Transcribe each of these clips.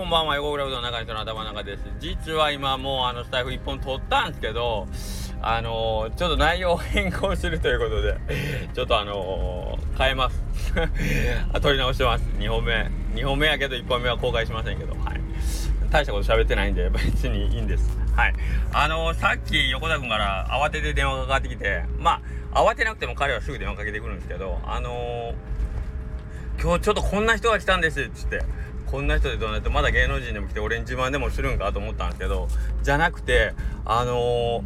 こんばんは横倉うどん中人の頭の中です。実は今もうあのスタイフ1本撮ったんですけどあのー、ちょっと内容を変更するということで ちょっとあのー、変えます。撮り直してます。2本目。2本目やけど1本目は公開しませんけど。はい。大したこと喋ってないんで別にいいんです。はい。あのー、さっき横田君から慌てて電話がかかってきてまあ慌てなくても彼はすぐ電話かけてくるんですけどあの今日ちょっとこんな人が来たんですっつってこんな人でどうなってまだ芸能人でも来て俺に自慢でもするんかと思ったんですけどじゃなくてあのー、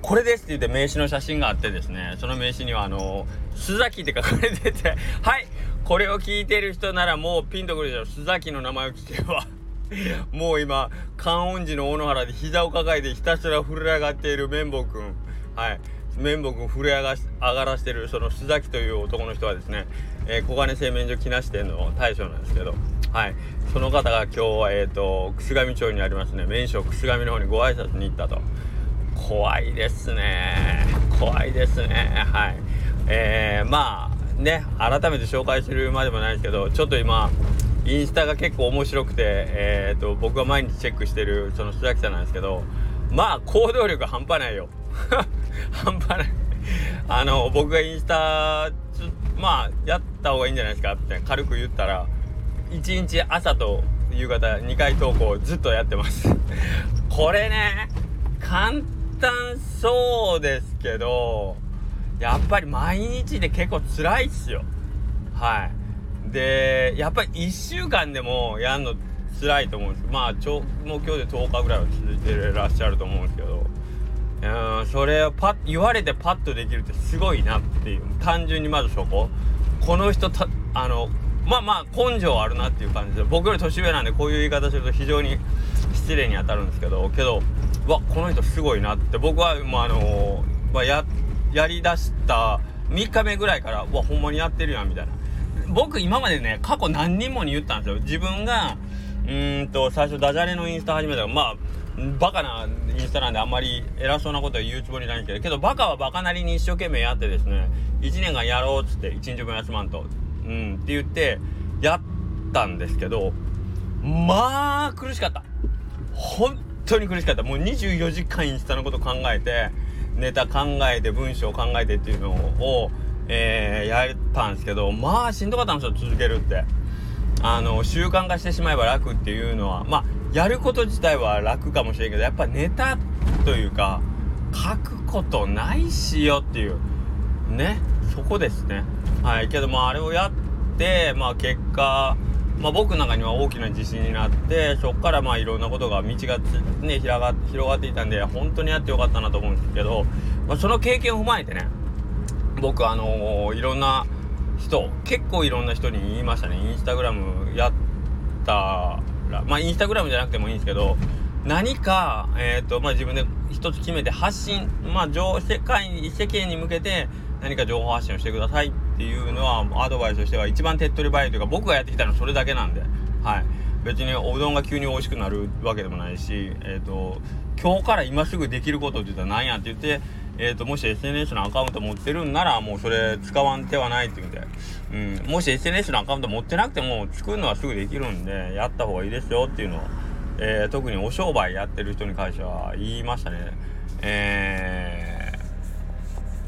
これですって言って名刺の写真があってですねその名刺にはあのー、須崎って書かれてて はいこれを聞いてる人ならもうピンとくるでしょ須崎の名前を聞けば もう今観音寺の大野原で膝を抱えてひたすら震え上がっている綿棒くん。はい。綿棒くん震え上が上がらしてるその須崎という男の人はですね、えー、小金製麺所木梨店の大将なんですけどはい。その方が今日はえっ、ー、と楠上町にありますね。麺所楠上の方にご挨拶に行ったと。怖いですね。怖いですね。はい。えー、まあね改めて紹介するまでもないですけどちょっと今インスタが結構面白くてえっ、ー、と僕が毎日チェックしてるその須崎さんなんですけどまあ行動力半端ないよ。半端ない。あの僕がインスタまあやった方がいいんじゃないですかって軽く言ったら1日朝と夕方2回投稿ずっとやってます。これね簡単そうですけどやっぱり毎日で結構辛いっすよ。はい。でやっぱり1週間でもやんの辛いと思うんです。まあちょもう今日で10日ぐらいは続いてらっしゃると思うんですけどうんそれをパッ言われてパッとできるってすごいなっていう単純にまずそここの人たあのまあまあ根性あるなっていう感じで僕より年上なんでこういう言い方すると非常に失礼に当たるんですけどけどわこの人すごいなって僕はもうあのー、まあ、ややりだした3日目ぐらいからわほんまにやってるやんみたいな。僕今までね過去何人もに言ったんですよ。自分がうんと最初ダジャレのインスタ始めたらまあバカなインスタなんであんまり偉そうなことは言うつもりないんですけどけどバカはバカなりに一生懸命やってですね1年間やろうっつって1日分休まんとうんって言ってやったんですけどまあ苦しかった。本当に苦しかった。もう24時間インスタのこと考えてネタ考えて文章考えてっていうのを、えー、やったんですけどまあしんどかったんですよ続けるって。あの習慣化してしまえば楽っていうのは。まあやること自体は楽かもしれんけどやっぱネタというか書くことないしよっていうね。そこですね。はい。けどまああれをやってまあ結果まあ、僕の中には大きな自信になってそこからまあいろんなことが道がね広が広がっていたんで本当にやってよかったなと思うんですけど、まあ、その経験を踏まえてね僕あのー、いろんな人結構いろんな人に言いましたね。インスタグラムやったら。まあインスタグラムじゃなくてもいいんですけど何か、えーとまあ、自分で一つ決めて発信、まあ、世界に世間に向けて何か情報発信をしてくださいっていうのはアドバイスとしては一番手っ取り早いというか僕がやってきたのはそれだけなんで、はい、別におうどんが急に美味しくなるわけでもないし、えーと、今日から今すぐできることって言ったら何やって言って、えーと、もし SNS のアカウント持ってるんならもうそれ使わん手はないって言うんで、うん、もし SNS のアカウント持ってなくても作るのはすぐできるんでやった方がいいですよっていうのを、えー、特にお商売やってる人に関しては言いましたね。えー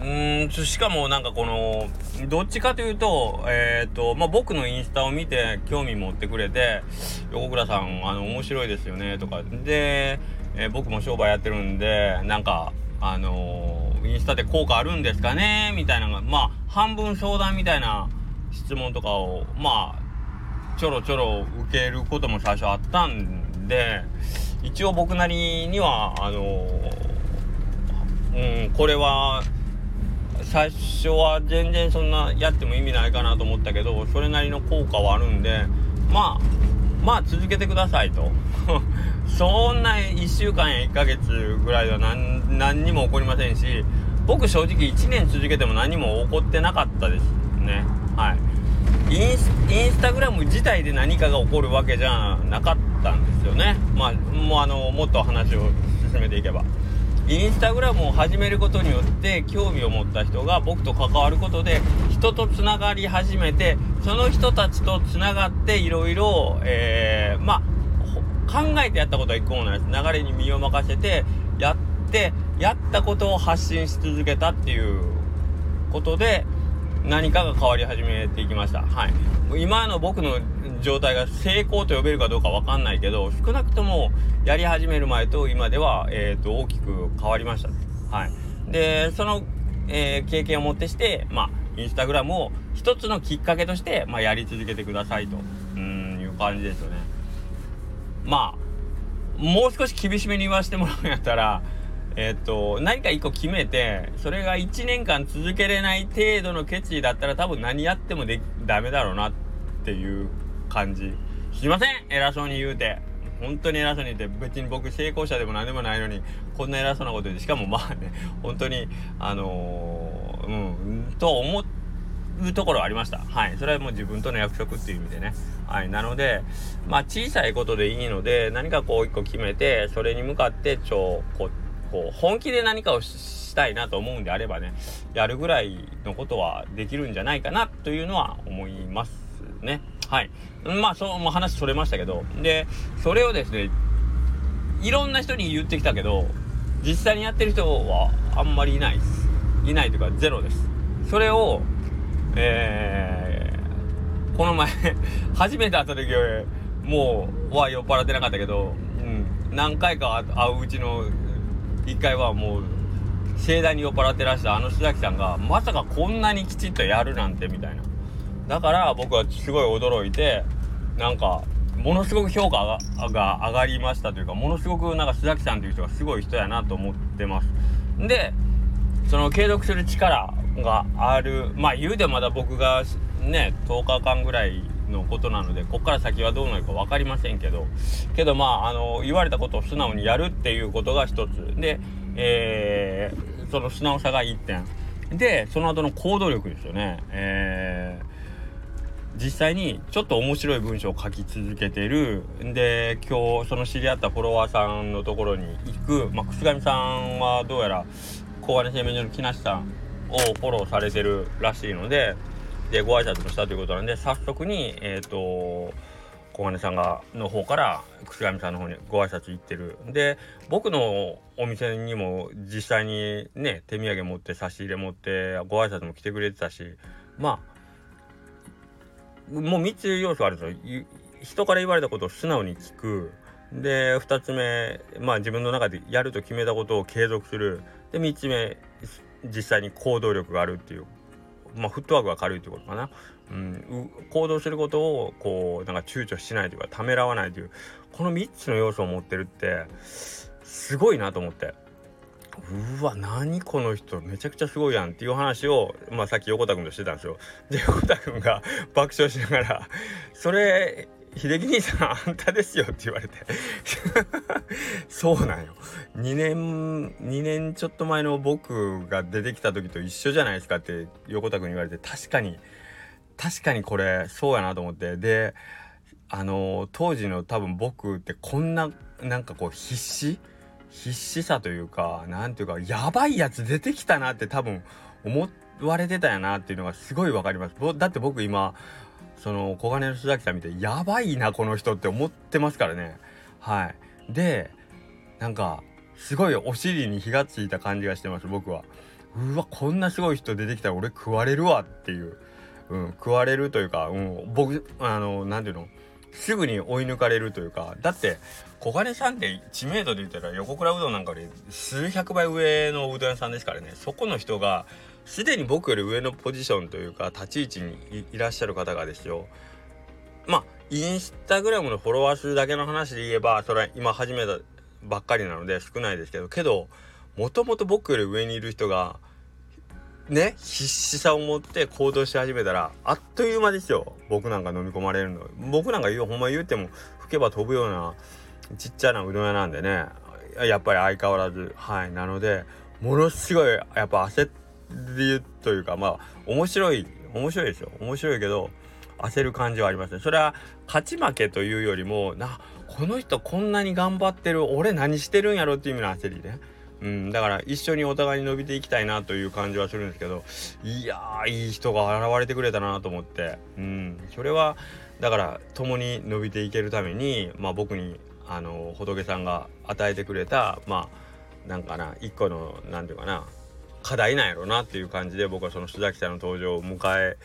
うんしかもなんかこのどっちかというと,、えーとまあ、僕のインスタを見て興味持ってくれて「横倉さんあの面白いですよね」とか。で、えー、僕も商売やってるんでなんかあのー、インスタで効果あるんですかね？みたいなのがまあ半分相談みたいな質問とかをまあちょろちょろ受けることも最初あったんで一応僕なりにはあのー、うんこれは。最初は全然そんなやっても意味ないかなと思ったけどそれなりの効果はあるんでまあまあ続けてくださいと。そんな1週間や1ヶ月ぐらいでは何何にも起こりませんし僕正直1年続けても何も起こってなかったですね。はい。インスインスタグラム自体で何かが起こるわけじゃなかったんですよね。まあもうあのもっと話を進めていけば。インスタグラムを始めることによって興味を持った人が僕と関わることで人とつながり始めてその人たちとつながっていろいろまあ考えてやったことは一個もないです流れに身を任せてやってやったことを発信し続けたっていうことで何かが変わり始めていきました。はい。今の僕の状態が成功と呼べるかどうかわかんないけど、少なくともやり始める前と今では、えっ、ー、と、大きく変わりました。はい。で、その、えー、経験をもってして、まあ、インスタグラムを一つのきっかけとして、まあ、やり続けてくださいと、うん、いう感じですよね。まあ、もう少し厳しめに言わせてもらうんやったら、えっ、と、何か一個決めて、それが1年間続けれない程度の決意だったら多分何やってもでダメだろうなっていう感じ。すいません偉そうに言うて。本当に偉そうに言って、別に僕成功者でも何でもないのに、こんな偉そうなこと言って、しかもまあね、本当に、あのー、うん、と思うところはありました。はい。それはもう自分との約束っていう意味でね。はい。なので、まあ小さいことでいいので、何かこう一個決めて、それに向かって超、こう、こう本気で何かをしたいなと思うんであればねやるぐらいのことはできるんじゃないかなというのは思いますねはい。まあそう、まあ、話それましたけど。でそれをですねいろんな人に言ってきたけど実際にやってる人はあんまりいないです。いないというかゼロです。それをえー、この前 初めて会った時はもうは酔っ払ってなかったけど、うん、何回か会ううちの一回はもう盛大に酔っ払ってらしたあの須崎さんがまさかこんなにきちっとやるなんてみたいな。だから僕はすごい驚いてなんかものすごく評価が上がりましたというかものすごくなんか須崎さんという人がすごい人やなと思ってます。でその継続する力があるまあ言うてまだ僕がね10日間ぐらいのことなのでこっから先はどうなるか分かりませんけどけどまああの言われたことを素直にやるっていうことが一つ。で、えー、その素直さが1点。でその後の行動力ですよね。えー実際にちょっと面白い文章を書き続けてる。で今日その知り合ったフォロワーさんのところに行く、まあ、楠上さんはどうやら小金製麺所の木梨さんをフォローされてるらしいので。でご挨拶もしたということなんで早速にえっ、ー、と小金さんがの方から楠上さんの方にご挨拶行ってる。で僕のお店にも実際にね手土産持って差し入れ持ってご挨拶も来てくれてたし。まあもう3つ要素あるんですよ。人から言われたことを素直に聞く。で2つ目まあ自分の中でやると決めたことを継続する。で3つ目実際に行動力があるっていう。まあ、フットワークが軽いってことかな、うん、行動することをこうなんか躊躇しないというかためらわないという。この3つの要素を持ってるってすごいなと思って。うわ何この人めちゃくちゃすごいやんっていう話を、まあ、さっき横田君としてたんですよ。で横田君が爆笑しながら「それ秀樹兄さんあんたですよって言われて。そうなんよ。2年2年ちょっと前の僕が出てきた時と一緒じゃないですかって横田君に言われて確かに確かにこれそうやなと思って。であの当時の多分僕ってこんななんかこう必死必死さというか何ていうかやばいやつ出てきたなって多分思われてたやなっていうのがすごい分かります。だって僕今その小金の須崎さん見てやばいなこの人って思ってますからね。はい。でなんかすごいお尻に火がついた感じがしてます僕は。うわこんなすごい人出てきたら俺食われるわっていう、うん、食われるというか、うん、僕あの何ていうの？すぐに追い抜かれるというかだって小金さんって知名度で言ったら横倉うどんなんかより数百倍上のうどん屋さんですからね。そこの人がすでに僕より上のポジションというか立ち位置にいらっしゃる方がですよ。まあインスタグラムのフォロワー数だけの話で言えばそれは今始めたばっかりなので少ないですけどけどもともと僕より上にいる人がね必死さを持って行動し始めたらあっという間ですよ。僕なんか飲み込まれるの。僕なんか言うほんま言うても吹けば飛ぶようなちっちゃなうどん屋なんでね。やっぱり相変わらず。はい。なのでものすごいやっぱ焦ってるというかまあ面白い面白いですよ。面白いけど焦る感じはありますねそれは勝ち負けというよりもなこの人こんなに頑張ってる俺何してるんやろっていう意味の焦りね。うん、だから一緒にお互いに伸びていきたいなという感じはするんですけどいやいい人が現れてくれたなと思って、うん、それはだから共に伸びていけるために、まあ、僕にあの仏さんが与えてくれたまあなんかな一個の何て言うかな課題なんやろなっていう感じで僕はその須崎さんの登場を迎え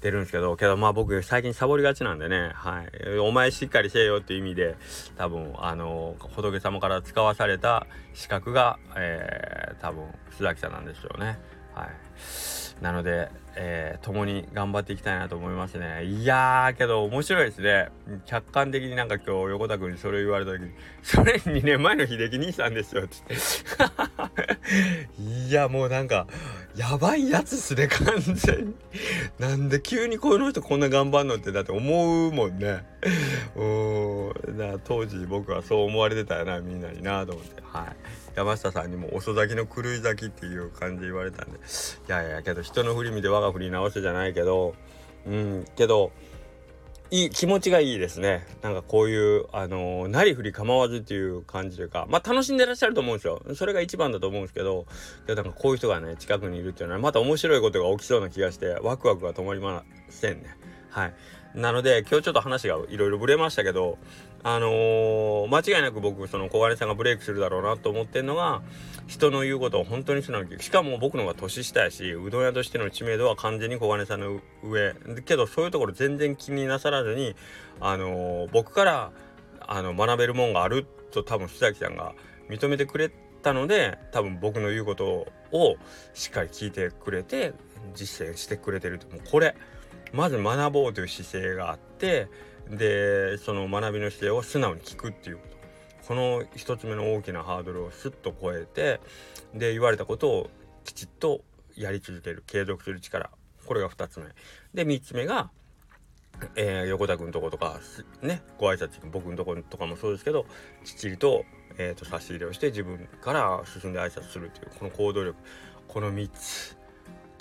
てるんですけどけどまあ僕最近サボりがちなんでねはいお前しっかりせえよっていう意味で多分あの仏様から使わされた資格が、えー、多分須崎さんなんでしょうねはいなので、えー、共に頑張っていきたいなと思いますね。いやー、けど面白いですね。客観的になんか今日横田君にそれ言われた時に、それ2年前の秀樹兄さんですよ、つって。いや、もうなんか、やばいやつっすね、完全に。なんで急にこの人こんな頑張んのってだって思うもんね。うん。だ当時僕はそう思われてたよな、みんなになと思って。はい。山下さんにも遅咲きの狂い咲きっていう感じ言われたんで。いやいや、けど人の振り見て我が振り直せじゃないけど、うん、けど、いい気持ちがいいですね。なんかこういうあのー、なりふり構わずっていう感じというかまあ楽しんでらっしゃると思うんですよ。それが一番だと思うんですけどでなんかこういう人がね近くにいるっていうのはまた面白いことが起きそうな気がしてワクワクが止まりませんね。はい。なので今日ちょっと話がいろいろぶれましたけどあのー、間違いなく僕その小金さんがブレイクするだろうなと思ってんのが人の言うことを本当に素直にしかも僕の方が年下やしうどん屋としての知名度は完全に小金さんの上。けどそういうところ全然気になさらずにあのー、僕からあの学べるもんがあると多分須崎さんが認めてくれたので多分僕の言うことをしっかり聞いてくれて実践してくれてると。もうこれ。まず学ぼうという姿勢があってでその学びの姿勢を素直に聞くっていうこと。この一つ目の大きなハードルをスッと超えてで言われたことをきちっとやり続ける。継続する力。これが2つ目。で3つ目が、えー、横田君とことかねご挨拶僕のとことかもそうですけどきっちりと,、えーと、差し入れをして自分から進んで挨拶するというこの行動力。この3つ。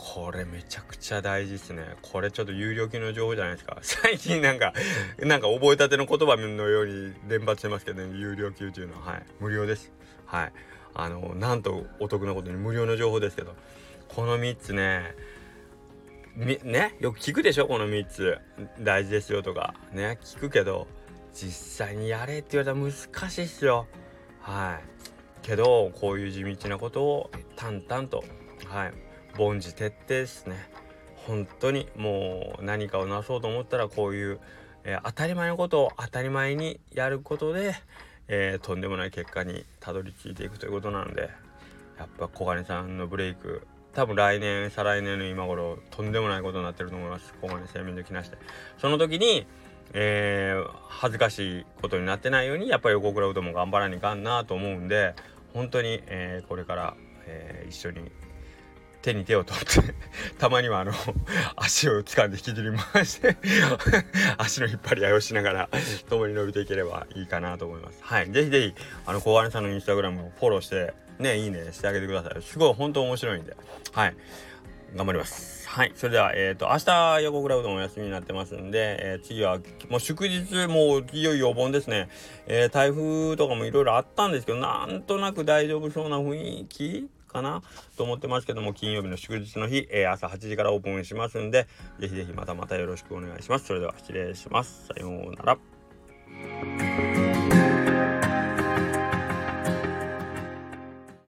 これめちゃくちゃ大事ですね。これちょっと有料級の情報じゃないですか。最近なんか、なんか覚えたての言葉のように連発してますけどね、有料級っていうのは、はい、無料です。はい。あの、なんとお得なことに無料の情報ですけど、この3つね、みね、よく聞くでしょ、この3つ。大事ですよとか。ね、聞くけど、実際にやれって言われたら難しいっすよ。はい。けど、こういう地道なことを淡々と、はい。凡事徹底ですね。本当にもう何かをなそうと思ったらこういう、えー、当たり前のことを当たり前にやることで、えー、とんでもない結果にたどり着いていくということなのでやっぱ小金さんのブレイク多分来年再来年の今頃とんでもないことになってると思います。小金製麺できなしてその時にえー、恥ずかしいことになってないようにやっぱり横倉うどんも頑張らにいかんなと思うんで本当に、えー、これから、えー、一緒に手に手を取って たまにはあの 足を掴んで引きずり回して 足の引っ張り合いをしながら共に伸びていければいいかなと思います。はい。ぜひぜひ、あの、小金さんのインスタグラムをフォローして、ね、いいねしてあげてください。すごい本当面白いんで。はい。頑張ります。はい。それでは、えっ、ー、と、明日、横倉うどんお休みになってますんで、えー、次は、もう祝日、もういよいよお盆ですね。えー、台風とかもいろいろあったんですけど、なんとなく大丈夫そうな雰囲気かなと思ってますけども、金曜日の祝日の日、えー、朝8時からオープンしますんで、ぜひぜひまたまたよろしくお願いします。それでは失礼します。さようなら。